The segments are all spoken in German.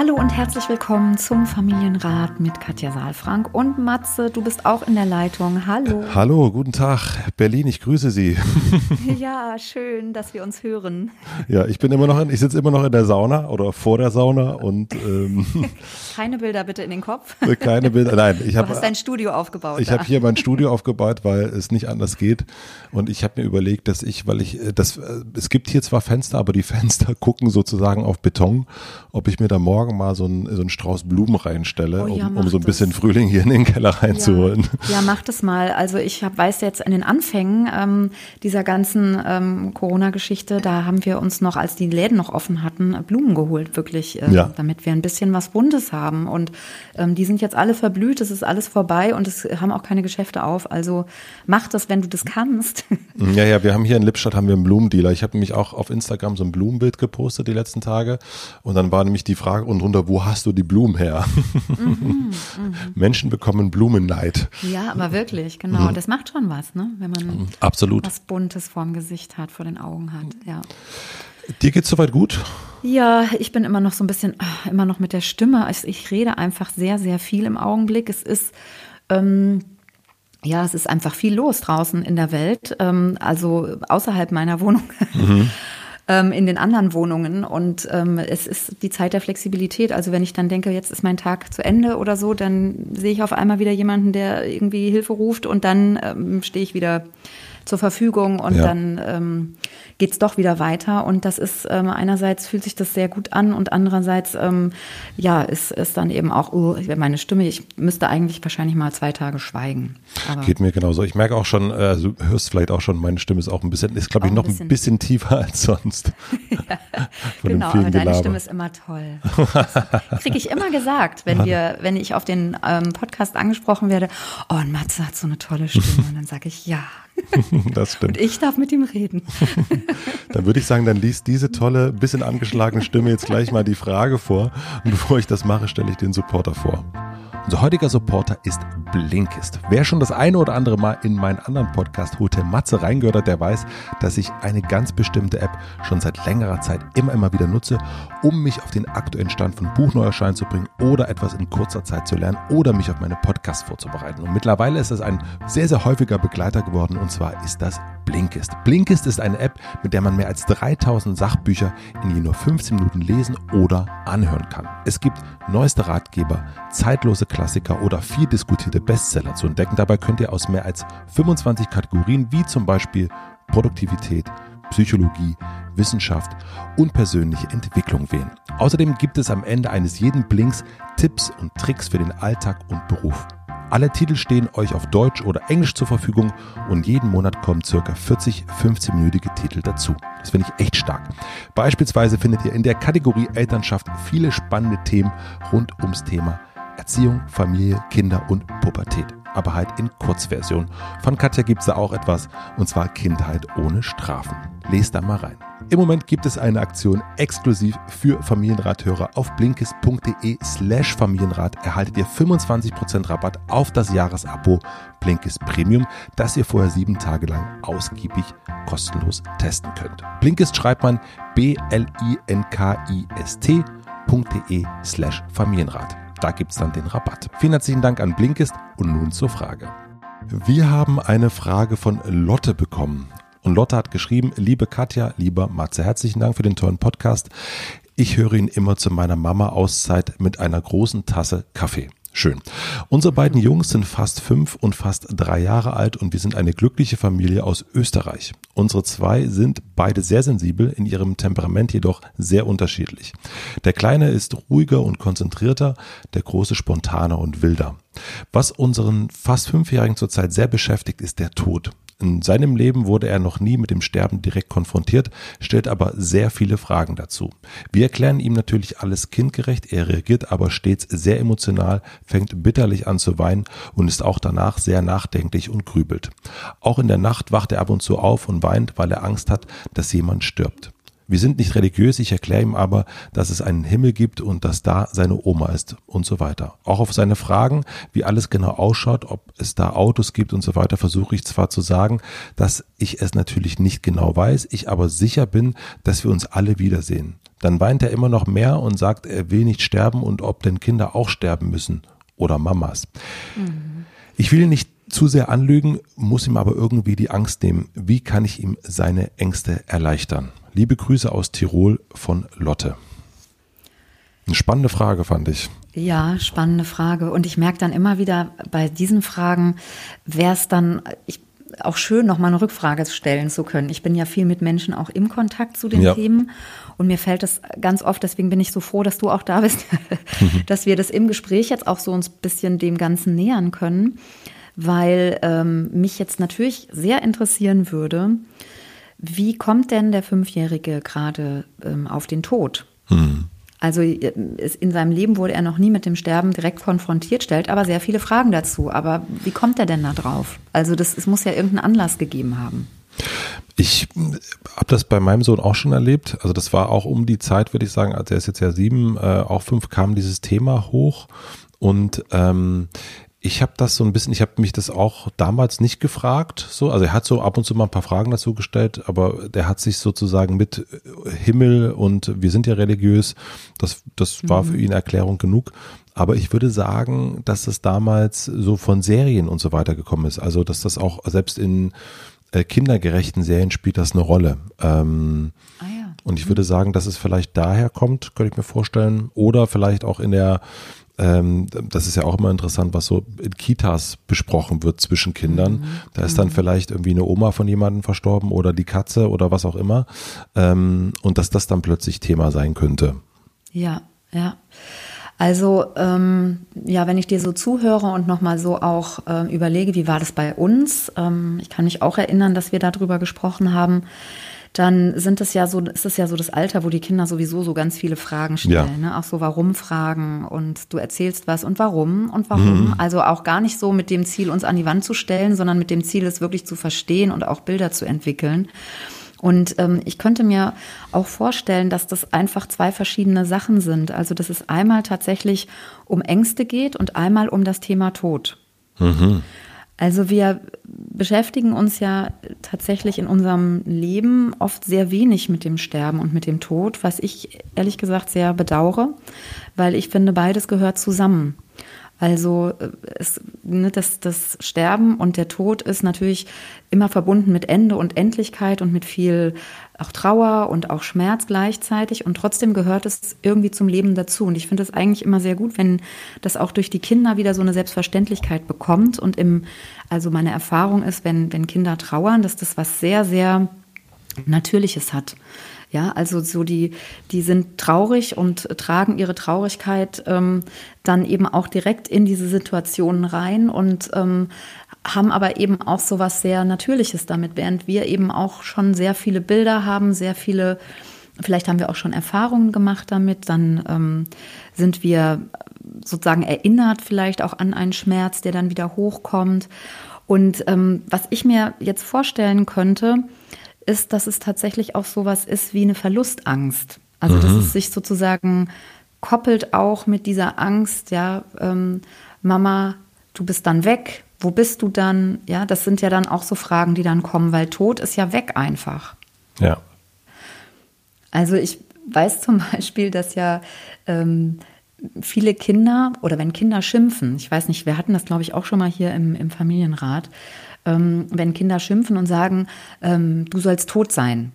Hallo und herzlich willkommen zum Familienrat mit Katja Saalfrank und Matze. Du bist auch in der Leitung. Hallo. Hallo, guten Tag, Berlin. Ich grüße Sie. ja, schön, dass wir uns hören. Ja, ich bin immer noch, in, ich sitze immer noch in der Sauna oder vor der Sauna und ähm, keine Bilder bitte in den Kopf. keine Bilder. Nein, ich habe. Du hast dein Studio aufgebaut. Ich habe hier mein Studio aufgebaut, weil es nicht anders geht. Und ich habe mir überlegt, dass ich, weil ich, äh, das, äh, es gibt hier zwar Fenster, aber die Fenster gucken sozusagen auf Beton, ob ich mir da morgen morgen mal so einen, so einen Strauß Blumen reinstelle, oh, ja, um, um so ein bisschen das. Frühling hier in den Keller reinzuholen. Ja, ja mach das mal. Also ich hab, weiß jetzt in den Anfängen ähm, dieser ganzen ähm, Corona-Geschichte, da haben wir uns noch, als die Läden noch offen hatten, Blumen geholt, wirklich, äh, ja. damit wir ein bisschen was Buntes haben. Und ähm, die sind jetzt alle verblüht, es ist alles vorbei und es haben auch keine Geschäfte auf. Also mach das, wenn du das kannst. Ja, ja, wir haben hier in Lippstadt haben wir einen Blumendealer. Ich habe nämlich auch auf Instagram so ein Blumenbild gepostet die letzten Tage und dann war nämlich die Frage, und drunter, wo hast du die Blumen her? Mhm, mh. Menschen bekommen Blumenneid. Ja, aber wirklich, genau. Mhm. Das macht schon was, ne? wenn man Absolut. was Buntes vorm Gesicht hat, vor den Augen hat. Ja. Dir geht's soweit gut? Ja, ich bin immer noch so ein bisschen, immer noch mit der Stimme. Ich, ich rede einfach sehr, sehr viel im Augenblick. Es ist, ähm, ja, es ist einfach viel los draußen in der Welt, ähm, also außerhalb meiner Wohnung. Mhm ähm, in den anderen Wohnungen. Und ähm, es ist die Zeit der Flexibilität. Also wenn ich dann denke, jetzt ist mein Tag zu Ende oder so, dann sehe ich auf einmal wieder jemanden, der irgendwie Hilfe ruft und dann ähm, stehe ich wieder zur Verfügung und ja. dann ähm, geht es doch wieder weiter. Und das ist ähm, einerseits fühlt sich das sehr gut an und andererseits ähm, ja ist, ist dann eben auch uh, meine Stimme. Ich müsste eigentlich wahrscheinlich mal zwei Tage schweigen. Aber geht mir genauso. Ich merke auch schon, äh, du hörst vielleicht auch schon, meine Stimme ist auch ein bisschen, ist glaube ich noch ein bisschen, ein bisschen tiefer als sonst. ja, genau, aber deine Gelaber. Stimme ist immer toll. Kriege ich immer gesagt, wenn wir, wenn ich auf den ähm, Podcast angesprochen werde. Oh, und Matze hat so eine tolle Stimme. Und dann sage ich ja. das stimmt. Und ich darf mit ihm reden. dann würde ich sagen, dann liest diese tolle, bisschen angeschlagene Stimme jetzt gleich mal die Frage vor. Und bevor ich das mache, stelle ich den Supporter vor. Unser heutiger Supporter ist Blinkist. Wer schon das eine oder andere Mal in meinen anderen Podcast Hotel Matze reingehört hat, der weiß, dass ich eine ganz bestimmte App schon seit längerer Zeit immer, immer wieder nutze, um mich auf den aktuellen Stand von Buchneuerschein zu bringen oder etwas in kurzer Zeit zu lernen oder mich auf meine Podcasts vorzubereiten. Und mittlerweile ist es ein sehr, sehr häufiger Begleiter geworden und zwar ist das Blinkist. Blinkist ist eine App, mit der man mehr als 3000 Sachbücher in je nur 15 Minuten lesen oder anhören kann. Es gibt neueste Ratgeber, zeitlose Klassiker oder viel diskutierte Bestseller zu entdecken. Dabei könnt ihr aus mehr als 25 Kategorien wie zum Beispiel Produktivität, Psychologie, Wissenschaft und persönliche Entwicklung wählen. Außerdem gibt es am Ende eines jeden Blinks Tipps und Tricks für den Alltag und Beruf. Alle Titel stehen euch auf Deutsch oder Englisch zur Verfügung und jeden Monat kommen circa 40 15-minütige Titel dazu. Das finde ich echt stark. Beispielsweise findet ihr in der Kategorie Elternschaft viele spannende Themen rund ums Thema Erziehung, Familie, Kinder und Pubertät. Aber halt in Kurzversion. Von Katja gibt es da auch etwas, und zwar Kindheit ohne Strafen. Lest da mal rein. Im Moment gibt es eine Aktion exklusiv für Familienrathörer. Auf blinkist.de slash Familienrat erhaltet ihr 25% Rabatt auf das Jahresabo Blinkist Premium, das ihr vorher sieben Tage lang ausgiebig kostenlos testen könnt. Blinkist schreibt man b-l-i-n-k-i-s-t.de slash Familienrat. Da gibt es dann den Rabatt. Vielen herzlichen Dank an Blinkist und nun zur Frage. Wir haben eine Frage von Lotte bekommen. Und Lotte hat geschrieben, liebe Katja, lieber Matze, herzlichen Dank für den tollen Podcast. Ich höre ihn immer zu meiner Mama Auszeit mit einer großen Tasse Kaffee. Schön. Unsere beiden Jungs sind fast fünf und fast drei Jahre alt und wir sind eine glückliche Familie aus Österreich. Unsere zwei sind beide sehr sensibel, in ihrem Temperament jedoch sehr unterschiedlich. Der Kleine ist ruhiger und konzentrierter, der Große spontaner und wilder. Was unseren fast Fünfjährigen zurzeit sehr beschäftigt, ist der Tod. In seinem Leben wurde er noch nie mit dem Sterben direkt konfrontiert, stellt aber sehr viele Fragen dazu. Wir erklären ihm natürlich alles kindgerecht, er reagiert aber stets sehr emotional, fängt bitterlich an zu weinen und ist auch danach sehr nachdenklich und grübelt. Auch in der Nacht wacht er ab und zu auf und weint, weil er Angst hat, dass jemand stirbt. Wir sind nicht religiös, ich erkläre ihm aber, dass es einen Himmel gibt und dass da seine Oma ist und so weiter. Auch auf seine Fragen, wie alles genau ausschaut, ob es da Autos gibt und so weiter, versuche ich zwar zu sagen, dass ich es natürlich nicht genau weiß, ich aber sicher bin, dass wir uns alle wiedersehen. Dann weint er immer noch mehr und sagt, er will nicht sterben und ob denn Kinder auch sterben müssen oder Mamas. Mhm. Ich will ihn nicht zu sehr anlügen, muss ihm aber irgendwie die Angst nehmen. Wie kann ich ihm seine Ängste erleichtern? Liebe Grüße aus Tirol von Lotte. Eine spannende Frage, fand ich. Ja, spannende Frage. Und ich merke dann immer wieder bei diesen Fragen, wäre es dann ich, auch schön, noch mal eine Rückfrage stellen zu können. Ich bin ja viel mit Menschen auch im Kontakt zu den ja. Themen. Und mir fällt es ganz oft, deswegen bin ich so froh, dass du auch da bist, dass wir das im Gespräch jetzt auch so uns ein bisschen dem Ganzen nähern können. Weil ähm, mich jetzt natürlich sehr interessieren würde, wie kommt denn der Fünfjährige gerade ähm, auf den Tod? Hm. Also äh, in seinem Leben wurde er noch nie mit dem Sterben direkt konfrontiert, stellt aber sehr viele Fragen dazu. Aber wie kommt er denn da drauf? Also das, es muss ja irgendeinen Anlass gegeben haben. Ich habe das bei meinem Sohn auch schon erlebt. Also das war auch um die Zeit, würde ich sagen, als er ist jetzt ja sieben, äh, auch fünf, kam dieses Thema hoch. Und ähm, ich habe das so ein bisschen, ich habe mich das auch damals nicht gefragt, so, also er hat so ab und zu mal ein paar Fragen dazu gestellt, aber der hat sich sozusagen mit Himmel und wir sind ja religiös, das, das war für mhm. ihn Erklärung genug. Aber ich würde sagen, dass es damals so von Serien und so weiter gekommen ist. Also, dass das auch selbst in äh, kindergerechten Serien spielt das eine Rolle. Ähm, ah ja. Und ich würde sagen, dass es vielleicht daher kommt, könnte ich mir vorstellen. Oder vielleicht auch in der das ist ja auch immer interessant, was so in Kitas besprochen wird zwischen Kindern. Mhm. Da ist dann mhm. vielleicht irgendwie eine Oma von jemandem verstorben oder die Katze oder was auch immer. Ähm, und dass das dann plötzlich Thema sein könnte. Ja, ja. Also ähm, ja, wenn ich dir so zuhöre und nochmal so auch äh, überlege, wie war das bei uns? Ähm, ich kann mich auch erinnern, dass wir darüber gesprochen haben dann sind es ja so, ist es ja so das Alter, wo die Kinder sowieso so ganz viele Fragen stellen, ja. ne? auch so Warum-Fragen und du erzählst was und warum und warum. Mhm. Also auch gar nicht so mit dem Ziel, uns an die Wand zu stellen, sondern mit dem Ziel, es wirklich zu verstehen und auch Bilder zu entwickeln. Und ähm, ich könnte mir auch vorstellen, dass das einfach zwei verschiedene Sachen sind. Also dass es einmal tatsächlich um Ängste geht und einmal um das Thema Tod. Mhm. Also wir beschäftigen uns ja tatsächlich in unserem Leben oft sehr wenig mit dem Sterben und mit dem Tod, was ich ehrlich gesagt sehr bedauere, weil ich finde, beides gehört zusammen. Also es, ne, das, das Sterben und der Tod ist natürlich immer verbunden mit Ende und Endlichkeit und mit viel auch Trauer und auch Schmerz gleichzeitig. Und trotzdem gehört es irgendwie zum Leben dazu. Und ich finde es eigentlich immer sehr gut, wenn das auch durch die Kinder wieder so eine Selbstverständlichkeit bekommt. Und im, also meine Erfahrung ist, wenn, wenn Kinder trauern, dass das was sehr, sehr Natürliches hat. Ja, also so die, die sind traurig und tragen ihre Traurigkeit ähm, dann eben auch direkt in diese Situationen rein und ähm, haben aber eben auch so was sehr Natürliches damit, während wir eben auch schon sehr viele Bilder haben, sehr viele, vielleicht haben wir auch schon Erfahrungen gemacht damit, dann ähm, sind wir sozusagen erinnert vielleicht auch an einen Schmerz, der dann wieder hochkommt. Und ähm, was ich mir jetzt vorstellen könnte, ist, dass es tatsächlich auch sowas ist wie eine Verlustangst. Also mhm. dass es sich sozusagen koppelt auch mit dieser Angst, ja, ähm, Mama, du bist dann weg, wo bist du dann? Ja, das sind ja dann auch so Fragen, die dann kommen, weil Tod ist ja weg einfach. Ja. Also ich weiß zum Beispiel, dass ja ähm, viele Kinder oder wenn Kinder schimpfen, ich weiß nicht, wir hatten das glaube ich auch schon mal hier im, im Familienrat, ähm, wenn Kinder schimpfen und sagen, ähm, du sollst tot sein.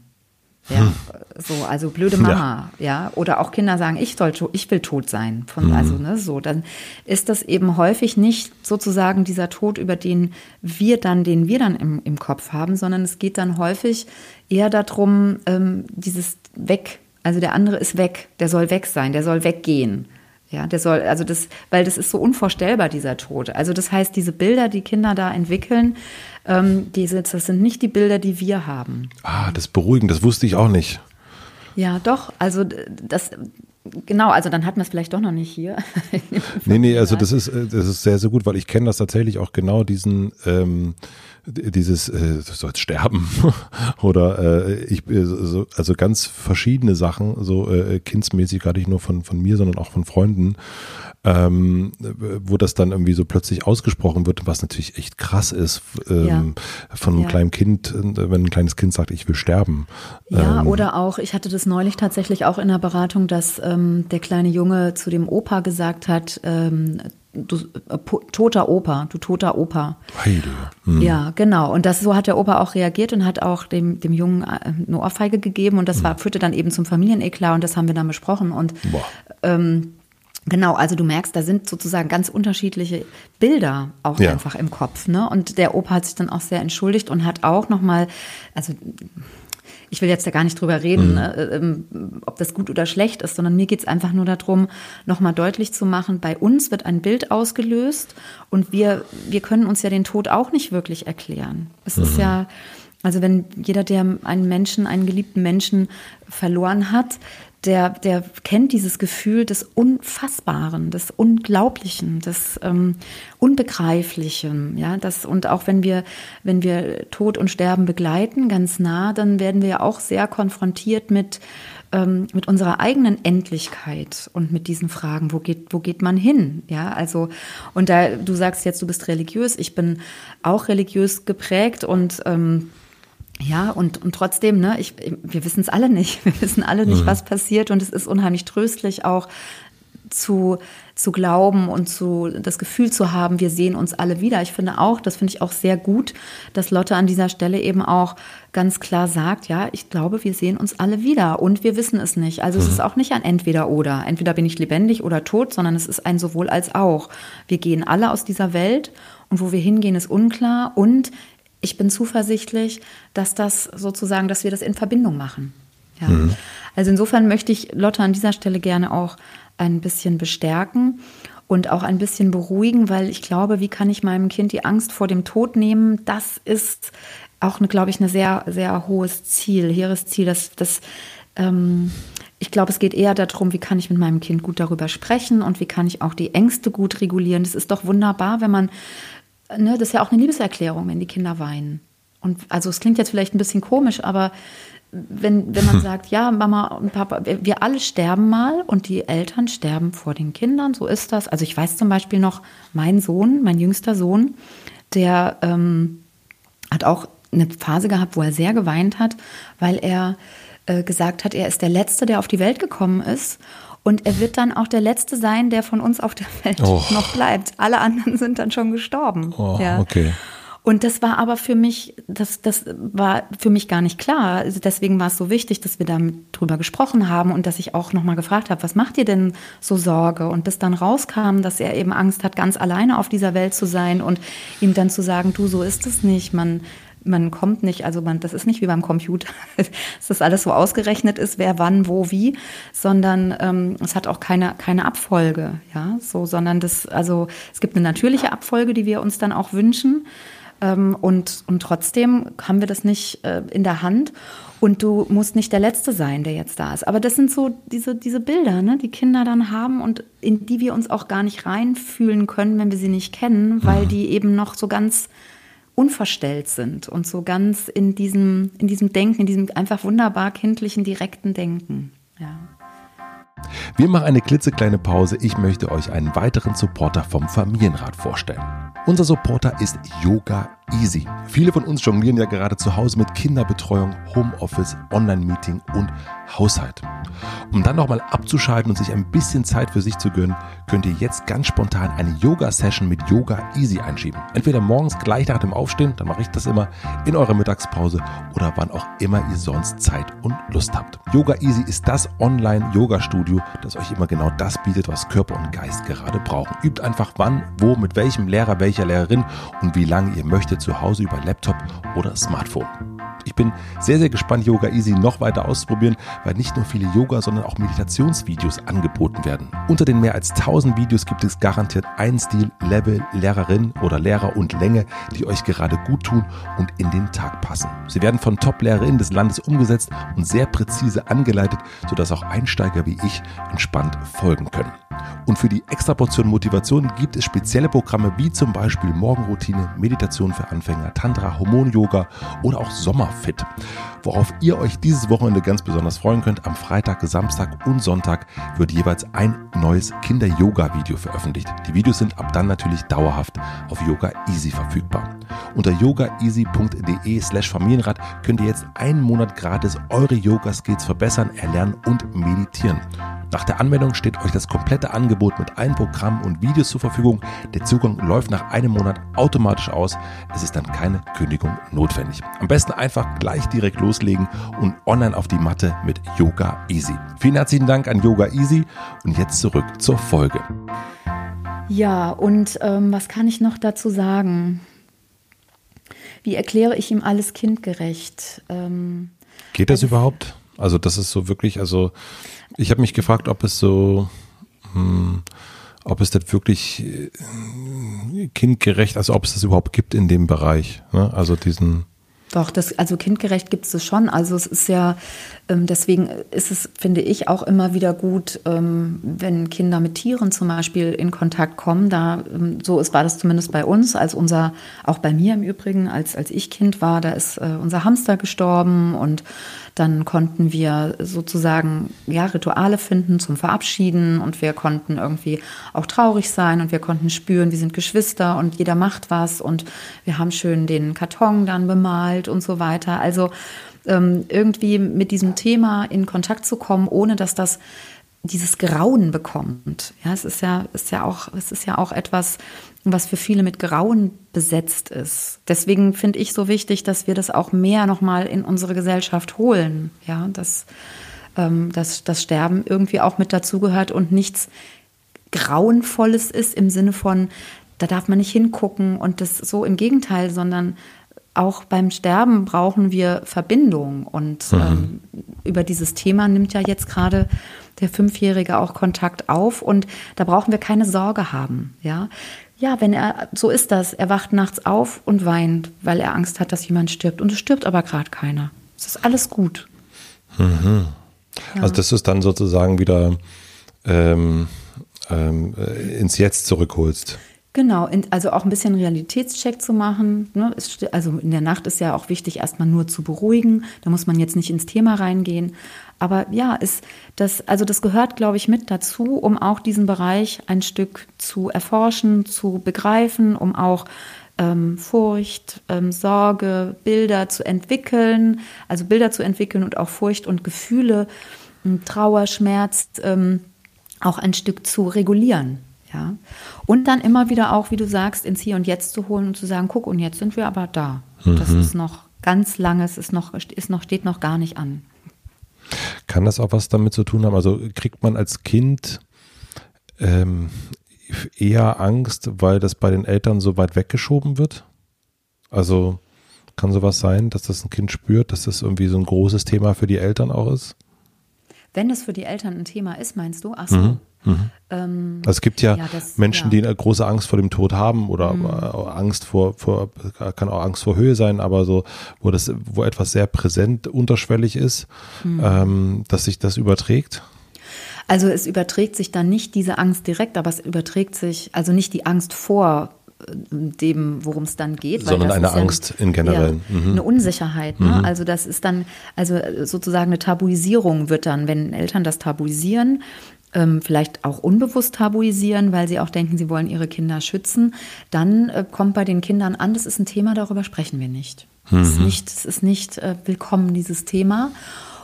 Ja, hm. so, also blöde Mama, ja. ja. Oder auch Kinder sagen, ich soll, ich will tot sein. Von, mhm. Also, ne, so, dann ist das eben häufig nicht sozusagen dieser Tod, über den wir dann, den wir dann im, im Kopf haben, sondern es geht dann häufig eher darum, ähm, dieses Weg, also der andere ist weg, der soll weg sein, der soll weggehen. Ja, der soll, also das, weil das ist so unvorstellbar, dieser Tod. Also das heißt, diese Bilder, die Kinder da entwickeln, ähm, diese, das sind nicht die Bilder, die wir haben. Ah, das ist beruhigend, das wusste ich auch nicht. Ja, doch, also das, Genau, also dann hatten wir es vielleicht doch noch nicht hier. nee, nee, also das ist, äh, das ist sehr, sehr gut, weil ich kenne das tatsächlich auch genau diesen, ähm, dieses, äh, du sollst sterben oder äh, ich, äh, so, also ganz verschiedene Sachen, so äh, kindsmäßig, gar nicht nur von, von mir, sondern auch von Freunden, ähm, wo das dann irgendwie so plötzlich ausgesprochen wird, was natürlich echt krass ist, ähm, ja. von einem ja. kleinen Kind, wenn ein kleines Kind sagt, ich will sterben. Ja, ähm, oder auch, ich hatte das neulich tatsächlich auch in der Beratung, dass ähm, der kleine Junge zu dem Opa gesagt hat, ähm, du äh, toter Opa, du toter Opa. Heide. Hm. Ja, genau. Und das so hat der Opa auch reagiert und hat auch dem, dem Jungen äh, eine Ohrfeige gegeben und das war, hm. führte dann eben zum Familieneklat und das haben wir dann besprochen. Und ähm, Genau, also du merkst, da sind sozusagen ganz unterschiedliche Bilder auch ja. einfach im Kopf. Ne? Und der Opa hat sich dann auch sehr entschuldigt und hat auch nochmal, also ich will jetzt ja gar nicht drüber reden, mhm. ne, ähm, ob das gut oder schlecht ist, sondern mir geht es einfach nur darum, nochmal deutlich zu machen, bei uns wird ein Bild ausgelöst und wir, wir können uns ja den Tod auch nicht wirklich erklären. Es mhm. ist ja, also wenn jeder, der einen Menschen, einen geliebten Menschen verloren hat, der, der kennt dieses Gefühl des Unfassbaren, des Unglaublichen, des ähm, Unbegreiflichen. Ja, das, und auch wenn wir, wenn wir Tod und Sterben begleiten, ganz nah, dann werden wir ja auch sehr konfrontiert mit, ähm, mit unserer eigenen Endlichkeit und mit diesen Fragen, wo geht, wo geht man hin? Ja, also, und da, du sagst jetzt, du bist religiös, ich bin auch religiös geprägt und ähm, ja, und, und trotzdem, ne, ich, wir wissen es alle nicht. Wir wissen alle nicht, mhm. was passiert. Und es ist unheimlich tröstlich auch zu, zu glauben und zu, das Gefühl zu haben, wir sehen uns alle wieder. Ich finde auch, das finde ich auch sehr gut, dass Lotte an dieser Stelle eben auch ganz klar sagt, ja, ich glaube, wir sehen uns alle wieder und wir wissen es nicht. Also mhm. es ist auch nicht ein Entweder oder. Entweder bin ich lebendig oder tot, sondern es ist ein sowohl als auch. Wir gehen alle aus dieser Welt und wo wir hingehen, ist unklar und ich bin zuversichtlich, dass das sozusagen, dass wir das in Verbindung machen. Ja. Mhm. Also insofern möchte ich Lotte an dieser Stelle gerne auch ein bisschen bestärken und auch ein bisschen beruhigen, weil ich glaube, wie kann ich meinem Kind die Angst vor dem Tod nehmen? Das ist auch, eine, glaube ich, ein sehr, sehr hohes Ziel, hehres Ziel. Das, das, ähm, ich glaube, es geht eher darum, wie kann ich mit meinem Kind gut darüber sprechen und wie kann ich auch die Ängste gut regulieren. Das ist doch wunderbar, wenn man ne, das ist ja auch eine Liebeserklärung, wenn die Kinder weinen. Und also es klingt jetzt vielleicht ein bisschen komisch, aber wenn, wenn man sagt, ja, Mama und Papa, wir alle sterben mal und die Eltern sterben vor den Kindern, so ist das. Also ich weiß zum Beispiel noch, mein Sohn, mein jüngster Sohn, der ähm, hat auch eine Phase gehabt, wo er sehr geweint hat, weil er äh, gesagt hat, er ist der Letzte, der auf die Welt gekommen ist. Und er wird dann auch der Letzte sein, der von uns auf der Welt oh. noch bleibt. Alle anderen sind dann schon gestorben. Oh, ja. Okay. Und das war aber für mich, das, das war für mich gar nicht klar. Also deswegen war es so wichtig, dass wir da drüber gesprochen haben und dass ich auch nochmal gefragt habe, was macht ihr denn so Sorge? Und bis dann rauskam, dass er eben Angst hat, ganz alleine auf dieser Welt zu sein und ihm dann zu sagen, du, so ist es nicht. Man man kommt nicht, also man, das ist nicht wie beim Computer, dass das alles so ausgerechnet ist, wer wann, wo, wie, sondern ähm, es hat auch keine, keine Abfolge, ja, so, sondern das, also es gibt eine natürliche Abfolge, die wir uns dann auch wünschen. Ähm, und, und trotzdem haben wir das nicht äh, in der Hand. Und du musst nicht der Letzte sein, der jetzt da ist. Aber das sind so diese, diese Bilder, ne, die Kinder dann haben und in die wir uns auch gar nicht reinfühlen können, wenn wir sie nicht kennen, weil mhm. die eben noch so ganz unverstellt sind und so ganz in diesem, in diesem Denken, in diesem einfach wunderbar kindlichen, direkten Denken. Ja. Wir machen eine klitzekleine Pause. Ich möchte euch einen weiteren Supporter vom Familienrat vorstellen. Unser Supporter ist Yoga Easy. Viele von uns jonglieren ja gerade zu Hause mit Kinderbetreuung, Homeoffice, Online-Meeting und Haushalt. Um dann nochmal abzuschalten und sich ein bisschen Zeit für sich zu gönnen, könnt ihr jetzt ganz spontan eine Yoga-Session mit Yoga Easy einschieben. Entweder morgens gleich nach dem Aufstehen, dann mache ich das immer, in eurer Mittagspause oder wann auch immer ihr sonst Zeit und Lust habt. Yoga Easy ist das Online-Yoga-Studio, das euch immer genau das bietet, was Körper und Geist gerade brauchen. Übt einfach wann, wo, mit welchem Lehrer, welcher Lehrerin und wie lange ihr möchtet zu Hause über Laptop oder Smartphone. Ich bin sehr, sehr gespannt, Yoga Easy noch weiter auszuprobieren, weil nicht nur viele Yoga, sondern auch Meditationsvideos angeboten werden. Unter den mehr als 1000 Videos gibt es garantiert einen Stil, Level, Lehrerin oder Lehrer und Länge, die euch gerade gut tun und in den Tag passen. Sie werden von Top-Lehrerinnen des Landes umgesetzt und sehr präzise angeleitet, sodass auch Einsteiger wie ich entspannt folgen können. Und für die Extraportion Motivation gibt es spezielle Programme wie zum Beispiel Morgenroutine, Meditation für Anfänger, Tantra, Hormon-Yoga oder auch Sommerfit. Worauf ihr euch dieses Wochenende ganz besonders freuen könnt, am Freitag, Samstag und Sonntag wird jeweils ein neues Kinder-Yoga-Video veröffentlicht. Die Videos sind ab dann natürlich dauerhaft auf Yoga Easy verfügbar. Unter yogaeasy.de slash Familienrat könnt ihr jetzt einen Monat gratis eure Yoga-Skills verbessern, erlernen und meditieren. Nach der Anmeldung steht euch das komplette Angebot mit allen Programmen und Videos zur Verfügung. Der Zugang läuft nach einem Monat automatisch aus. Es ist dann keine Kündigung notwendig. Am besten einfach gleich direkt loslegen und online auf die Matte mit Yoga Easy. Vielen herzlichen Dank an Yoga Easy und jetzt zurück zur Folge. Ja, und ähm, was kann ich noch dazu sagen? Wie erkläre ich ihm alles kindgerecht? Ähm, Geht das überhaupt? Also das ist so wirklich, also ich habe mich gefragt, ob es so, hm, ob es das wirklich äh, kindgerecht, also ob es das überhaupt gibt in dem Bereich. Ne? Also diesen. Doch, das, also kindgerecht gibt es schon. Also es ist ja, deswegen ist es, finde ich, auch immer wieder gut, ähm, wenn Kinder mit Tieren zum Beispiel in Kontakt kommen. Da, ähm, so ist, war das zumindest bei uns, als unser, auch bei mir im Übrigen, als, als ich Kind war, da ist äh, unser Hamster gestorben und dann konnten wir sozusagen ja, Rituale finden zum Verabschieden und wir konnten irgendwie auch traurig sein und wir konnten spüren, wir sind Geschwister und jeder macht was und wir haben schön den Karton dann bemalt und so weiter. Also ähm, irgendwie mit diesem Thema in Kontakt zu kommen, ohne dass das dieses Grauen bekommt. Ja, es ist ja, ist ja auch, es ist ja auch etwas, was für viele mit Grauen besetzt ist. Deswegen finde ich so wichtig, dass wir das auch mehr nochmal in unsere Gesellschaft holen. Ja, dass, ähm, dass das Sterben irgendwie auch mit dazugehört und nichts Grauenvolles ist im Sinne von, da darf man nicht hingucken und das so im Gegenteil, sondern auch beim Sterben brauchen wir Verbindung. Und mhm. ähm, über dieses Thema nimmt ja jetzt gerade der Fünfjährige auch Kontakt auf und da brauchen wir keine Sorge haben. Ja, ja, wenn er, so ist das, er wacht nachts auf und weint, weil er Angst hat, dass jemand stirbt. Und es stirbt aber gerade keiner. Es ist alles gut. Mhm. Ja. Also das ist dann sozusagen wieder ähm, ähm, äh, ins Jetzt zurückholst. Genau, also auch ein bisschen Realitätscheck zu machen. Ne? Also in der Nacht ist ja auch wichtig, erstmal nur zu beruhigen. Da muss man jetzt nicht ins Thema reingehen. Aber ja, ist das, also das gehört, glaube ich, mit dazu, um auch diesen Bereich ein Stück zu erforschen, zu begreifen, um auch ähm, Furcht, ähm, Sorge, Bilder zu entwickeln, also Bilder zu entwickeln und auch Furcht und Gefühle, Trauer, Schmerz ähm, auch ein Stück zu regulieren. Ja. Und dann immer wieder auch, wie du sagst, ins Hier und Jetzt zu holen und zu sagen, guck, und jetzt sind wir aber da. Mhm. Das ist noch ganz lange, es ist noch, ist noch, steht noch gar nicht an. Kann das auch was damit zu tun haben? Also kriegt man als Kind ähm, eher Angst, weil das bei den Eltern so weit weggeschoben wird? Also kann sowas sein, dass das ein Kind spürt, dass das irgendwie so ein großes Thema für die Eltern auch ist? Wenn es für die Eltern ein Thema ist, meinst du? Ach so. Mhm. Mhm. Ähm, also es gibt ja, ja das, Menschen, ja. die eine große Angst vor dem Tod haben oder mhm. Angst vor, vor, kann auch Angst vor Höhe sein, aber so, wo das, wo etwas sehr präsent unterschwellig ist, mhm. ähm, dass sich das überträgt. Also es überträgt sich dann nicht diese Angst direkt, aber es überträgt sich, also nicht die Angst vor dem, worum es dann geht. Sondern eine Angst ja, in generell. Ja, mhm. Eine Unsicherheit. Ne? Mhm. Also das ist dann, also sozusagen eine Tabuisierung wird dann, wenn Eltern das tabuisieren, ähm, vielleicht auch unbewusst tabuisieren, weil sie auch denken, sie wollen ihre Kinder schützen, dann äh, kommt bei den Kindern an, das ist ein Thema, darüber sprechen wir nicht. Mhm. Es ist nicht, es ist nicht äh, willkommen, dieses Thema.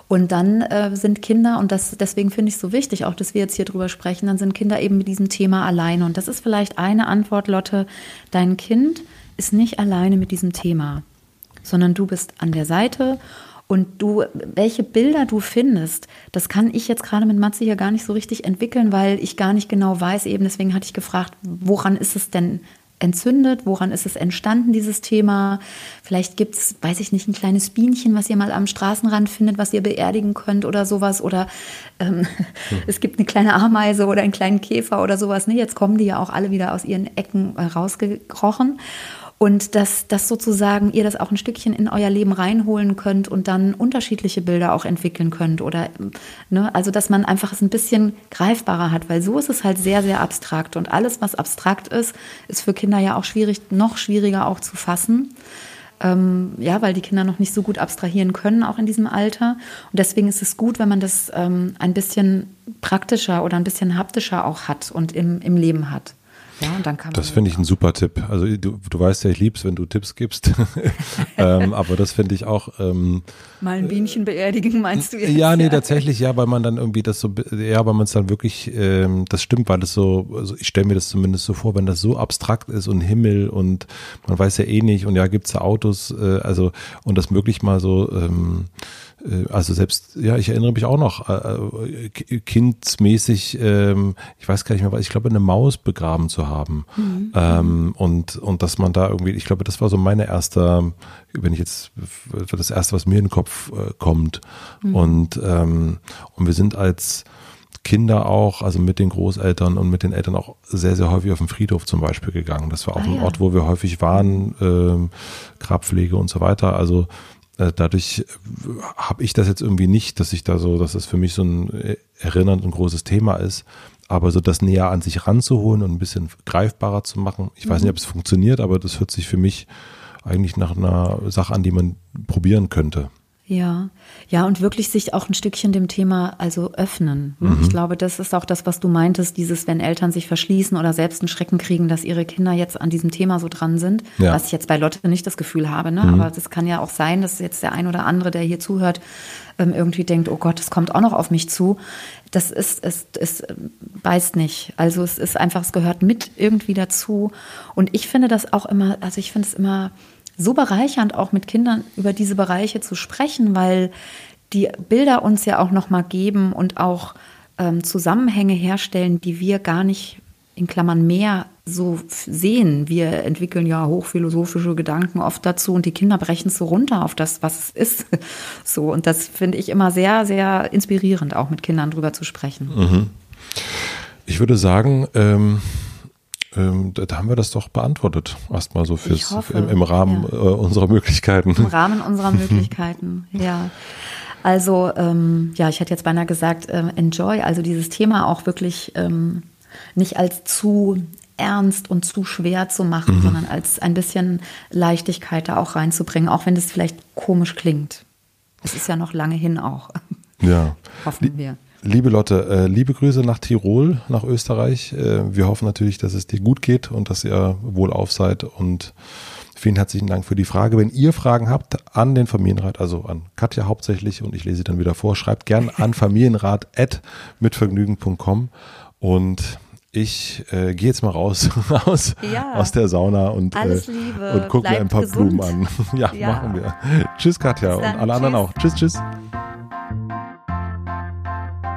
Und dann äh, sind Kinder, und das, deswegen finde ich es so wichtig, auch dass wir jetzt hier drüber sprechen, dann sind Kinder eben mit diesem Thema alleine. Und das ist vielleicht eine Antwort, Lotte, dein Kind ist nicht alleine mit diesem Thema, sondern du bist an der Seite und du, welche Bilder du findest, das kann ich jetzt gerade mit Matze hier gar nicht so richtig entwickeln, weil ich gar nicht genau weiß, eben deswegen hatte ich gefragt, woran ist es denn entzündet? Woran ist es entstanden, dieses Thema? Vielleicht gibt es, weiß ich nicht, ein kleines Bienchen, was ihr mal am Straßenrand findet, was ihr beerdigen könnt oder sowas. Oder ähm, hm. es gibt eine kleine Ameise oder einen kleinen Käfer oder sowas. Nee, jetzt kommen die ja auch alle wieder aus ihren Ecken äh, rausgekrochen und dass, dass sozusagen ihr das auch ein Stückchen in euer Leben reinholen könnt und dann unterschiedliche Bilder auch entwickeln könnt oder ne, also dass man einfach es ein bisschen greifbarer hat, weil so ist es halt sehr, sehr abstrakt und alles, was abstrakt ist, ist für Kinder ja auch schwierig, noch schwieriger auch zu fassen. Ähm, ja, weil die Kinder noch nicht so gut abstrahieren können, auch in diesem Alter. Und deswegen ist es gut, wenn man das ähm, ein bisschen praktischer oder ein bisschen haptischer auch hat und im, im Leben hat. Ja, und dann kann das finde ich ein super Tipp. Also du, du weißt ja, ich lieb's, wenn du Tipps gibst. ähm, aber das finde ich auch. Ähm, Mal ein Bienchen beerdigen, meinst du jetzt? Ja, nee, tatsächlich, ja, weil man dann irgendwie das so, ja, weil man es dann wirklich, ähm, das stimmt, weil es so, also ich stelle mir das zumindest so vor, wenn das so abstrakt ist und Himmel und man weiß ja eh nicht und ja, gibt's ja Autos, äh, also und das möglich mal so ähm, äh, also selbst, ja, ich erinnere mich auch noch, äh, äh kindsmäßig, ähm, ich weiß gar nicht mehr, was, ich glaube, eine Maus begraben zu haben. Mhm. Ähm, und, und dass man da irgendwie, ich glaube, das war so meine erste, wenn ich jetzt, das erste, was mir in den Kopf äh, kommt. Mhm. Und, ähm, und wir sind als, Kinder auch, also mit den Großeltern und mit den Eltern auch sehr, sehr häufig auf den Friedhof zum Beispiel gegangen. Das war auch ah, ein ja. Ort, wo wir häufig waren, äh, Grabpflege und so weiter. Also äh, dadurch äh, habe ich das jetzt irgendwie nicht, dass ich da so, dass es für mich so ein äh, erinnernd und großes Thema ist. Aber so das näher an sich ranzuholen und ein bisschen greifbarer zu machen. Ich weiß nicht, ob es funktioniert, aber das hört sich für mich eigentlich nach einer Sache an, die man probieren könnte. Ja, ja, und wirklich sich auch ein Stückchen dem Thema also öffnen. Mhm. Ich glaube, das ist auch das, was du meintest, dieses, wenn Eltern sich verschließen oder selbst einen Schrecken kriegen, dass ihre Kinder jetzt an diesem Thema so dran sind, ja. was ich jetzt bei Lotte nicht das Gefühl habe, ne? Mhm. aber das kann ja auch sein, dass jetzt der ein oder andere, der hier zuhört, ähm, irgendwie denkt, oh Gott, das kommt auch noch auf mich zu. Das ist, es, es beißt nicht. Also es ist einfach, es gehört mit irgendwie dazu. Und ich finde das auch immer, also ich finde es immer so bereichernd, auch mit Kindern über diese Bereiche zu sprechen, weil die Bilder uns ja auch nochmal geben und auch ähm, Zusammenhänge herstellen, die wir gar nicht in Klammern mehr so sehen. Wir entwickeln ja hochphilosophische Gedanken oft dazu und die Kinder brechen so runter auf das, was es ist. So, und das finde ich immer sehr, sehr inspirierend, auch mit Kindern drüber zu sprechen. Mhm. Ich würde sagen, ähm ähm, da, da, haben wir das doch beantwortet, erstmal so fürs im, im, Rahmen ja. äh, unserer Möglichkeiten. Im Rahmen unserer Möglichkeiten, ja. Also ähm, ja, ich hätte jetzt beinahe gesagt, äh, enjoy, also dieses Thema auch wirklich ähm, nicht als zu ernst und zu schwer zu machen, mhm. sondern als ein bisschen Leichtigkeit da auch reinzubringen, auch wenn das vielleicht komisch klingt. Es ist ja noch lange hin auch. Ja. Hoffen wir. Liebe Lotte, äh, liebe Grüße nach Tirol, nach Österreich. Äh, wir hoffen natürlich, dass es dir gut geht und dass ihr wohlauf seid und vielen herzlichen Dank für die Frage. Wenn ihr Fragen habt an den Familienrat, also an Katja hauptsächlich und ich lese sie dann wieder vor, schreibt gern an familienrat.mitvergnügen.com und ich äh, gehe jetzt mal raus aus, ja. aus der Sauna und, äh, und gucke mir ein paar gesund. Blumen an. ja, ja, machen wir. Tschüss Katja und alle anderen auch. Tschüss, tschüss.